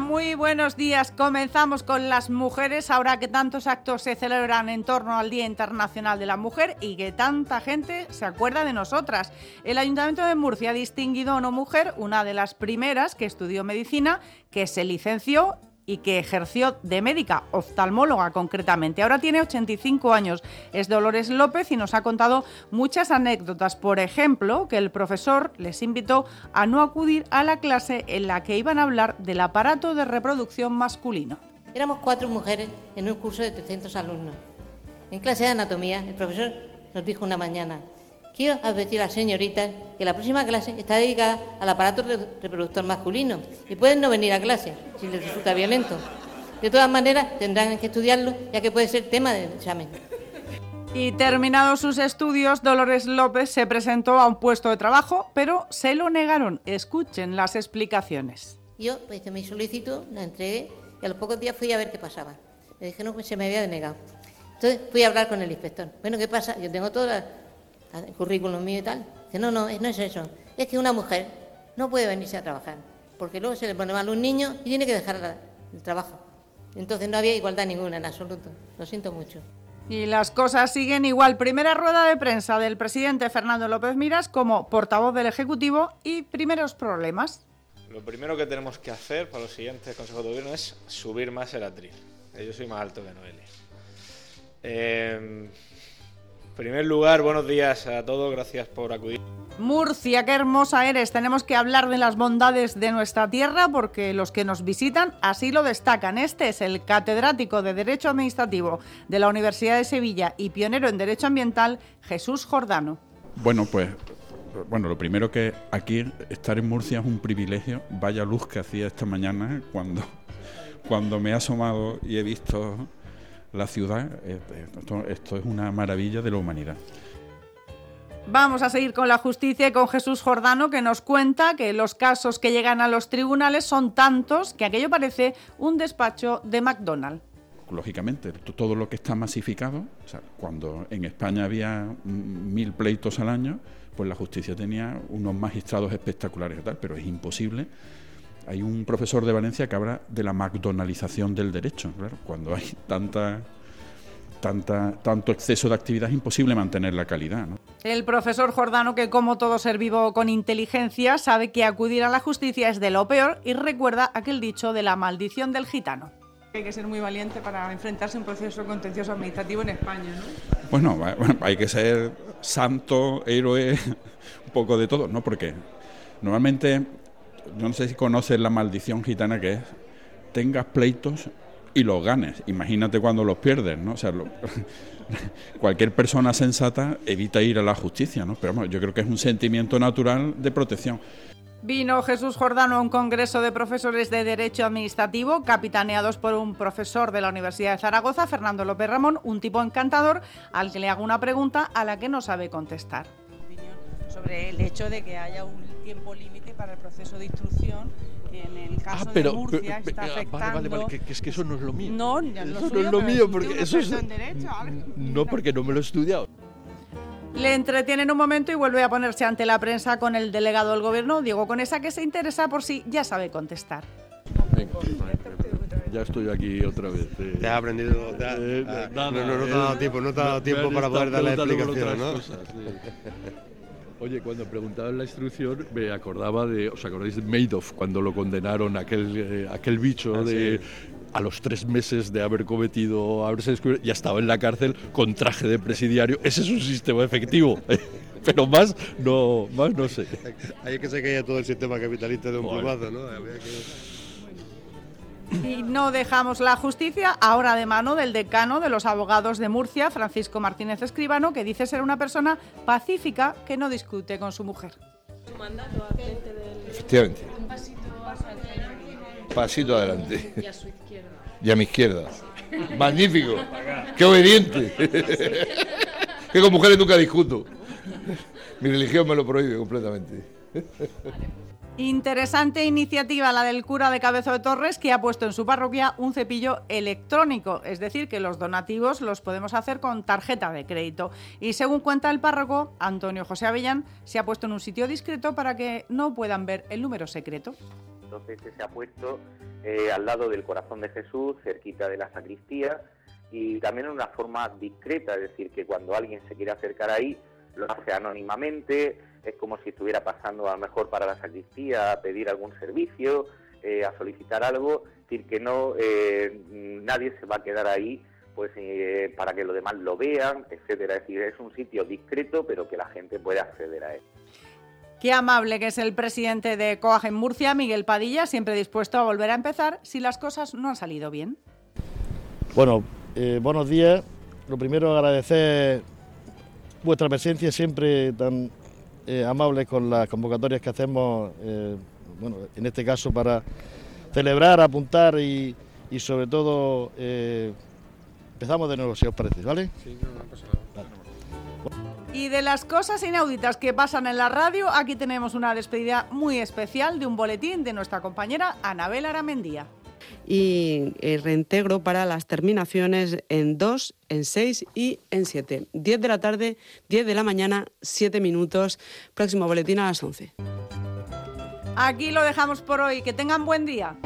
Muy buenos días. Comenzamos con las mujeres, ahora que tantos actos se celebran en torno al Día Internacional de la Mujer y que tanta gente se acuerda de nosotras. El Ayuntamiento de Murcia ha distinguido a una mujer, una de las primeras que estudió medicina, que se licenció y que ejerció de médica, oftalmóloga concretamente. Ahora tiene 85 años. Es Dolores López y nos ha contado muchas anécdotas. Por ejemplo, que el profesor les invitó a no acudir a la clase en la que iban a hablar del aparato de reproducción masculino. Éramos cuatro mujeres en un curso de 300 alumnos. En clase de anatomía, el profesor nos dijo una mañana, Quiero advertir a las señoritas que la próxima clase está dedicada al aparato reproductor masculino y pueden no venir a clase si les resulta violento. De todas maneras, tendrán que estudiarlo ya que puede ser tema del examen. Y terminados sus estudios, Dolores López se presentó a un puesto de trabajo, pero se lo negaron. Escuchen las explicaciones. Yo pues, hice mi solicitud, la entregué y a los pocos días fui a ver qué pasaba. Me dijeron que se me había denegado. Entonces fui a hablar con el inspector. Bueno, ¿qué pasa? Yo tengo todas las el currículum mío y tal. Dice, no, no, no es eso. Es que una mujer no puede venirse a trabajar, porque luego se le pone mal un niño y tiene que dejar el trabajo. Entonces no había igualdad ninguna en absoluto. Lo siento mucho. Y las cosas siguen igual. Primera rueda de prensa del presidente Fernando López Miras como portavoz del Ejecutivo y primeros problemas. Lo primero que tenemos que hacer para los siguientes consejos de gobierno es subir más el atril. Yo soy más alto que Noelia. Eh, primer lugar, buenos días a todos, gracias por acudir. Murcia, qué hermosa eres. Tenemos que hablar de las bondades de nuestra tierra porque los que nos visitan así lo destacan. Este es el catedrático de Derecho Administrativo de la Universidad de Sevilla y pionero en Derecho Ambiental, Jesús Jordano. Bueno, pues bueno, lo primero que aquí estar en Murcia es un privilegio. Vaya luz que hacía esta mañana cuando, cuando me he asomado y he visto la ciudad, eh, esto, es una maravilla de la humanidad. Vamos a seguir con la justicia y con Jesús Jordano que nos cuenta que los casos que llegan a los tribunales son tantos que aquello parece un despacho de McDonald's. Lógicamente, todo lo que está masificado, cuando en España había mil pleitos al año, pues la justicia tenía unos magistrados espectaculares y tal, pero es imposible hay un profesor de Valencia que habla de la McDonaldización del derecho. Claro, cuando hay tanta, tanta, tanto exceso de actividad es imposible mantener la calidad. El profesor Jordano, que como todo ser vivo con inteligencia, sabe que acudir a la justicia es de lo peor y recuerda aquel dicho de la maldición del gitano. Hay que ser muy valiente para enfrentarse a un proceso contencioso administrativo en España, ¿no? Bueno, bueno hay que ser santo, héroe, un poco de todo, ¿no? Porque normalmente no sé si conoces la maldición gitana que es, tengas pleitos y los ganes. Imagínate cuando los pierdes, ¿no? O sea, cualquier persona sensata evita ir a la justicia, ¿no? Pero bueno, yo creo que es un sentimiento natural de protección. Vino Jesús Jordano a un congreso de profesores de Derecho Administrativo, capitaneados por un profesor de la Universidad de Zaragoza, Fernando López Ramón, un tipo encantador, al que le hago una pregunta a la que no sabe contestar. Sobre el hecho de que haya un tiempo límite para el proceso de instrucción que en el caso ah, de Murcia está afectando... Vale, vale, que, es que eso no es lo mío. No, ya eso no es lo mío, porque eso es... En derecho, no, porque no me lo he estudiado. Le entretiene en un momento y vuelve a ponerse ante la prensa con el delegado del gobierno, Diego Conesa, que se interesa por si ya sabe contestar. ya estoy aquí otra vez. Eh. Te has aprendido. Eh, ah, no, no, no, te ha dado tiempo, no te ha dado tiempo para poder dar la explicación, ¿no? Oye, cuando preguntaban la instrucción me acordaba de, ¿os acordáis de Madoff cuando lo condenaron aquel, eh, aquel bicho ah, de a los tres meses de haber cometido, haberse descubierto, ya estaba en la cárcel con traje de presidiario. Ese es un sistema efectivo. Pero más no, más no sé. Hay que se caía todo el sistema capitalista de un plumazo, ¿no? Y no dejamos la justicia ahora de mano del decano de los abogados de Murcia, Francisco Martínez Escribano, que dice ser una persona pacífica que no discute con su mujer. Su mandato Efectivamente. Un pasito adelante. Pasito adelante. Y a su izquierda. Y a mi izquierda. Magnífico. Qué obediente. que con mujeres nunca discuto. Mi religión me lo prohíbe completamente. Interesante iniciativa la del cura de Cabezo de Torres que ha puesto en su parroquia un cepillo electrónico, es decir, que los donativos los podemos hacer con tarjeta de crédito. Y según cuenta el párroco, Antonio José Avellán, se ha puesto en un sitio discreto para que no puedan ver el número secreto. Entonces se ha puesto eh, al lado del corazón de Jesús, cerquita de la sacristía, y también en una forma discreta, es decir, que cuando alguien se quiere acercar ahí, lo hace anónimamente, es como si estuviera pasando a lo mejor para la sacristía a pedir algún servicio, eh, a solicitar algo, es decir, que no, eh, nadie se va a quedar ahí pues eh, para que los demás lo vean, etcétera. Es decir, es un sitio discreto, pero que la gente puede acceder a él. Qué amable que es el presidente de COAG en Murcia, Miguel Padilla, siempre dispuesto a volver a empezar si las cosas no han salido bien. Bueno, buenos días. Lo primero agradecer vuestra presencia siempre tan eh, amables con las convocatorias que hacemos, eh, bueno, en este caso para celebrar, apuntar y, sobre todo eh, empezamos de nuevo, si os parece, ¿vale? Sí, no, no pasa nada. Y de las cosas inauditas que pasan en la radio, aquí tenemos una despedida muy especial de un boletín de nuestra compañera Anabel Aramendía y el reintegro para las terminaciones en 2, en 6 y en 7. 10 de la tarde, 10 de la mañana, 7 minutos. Próximo boletín a las 11. Aquí lo dejamos por hoy. Que tengan buen día.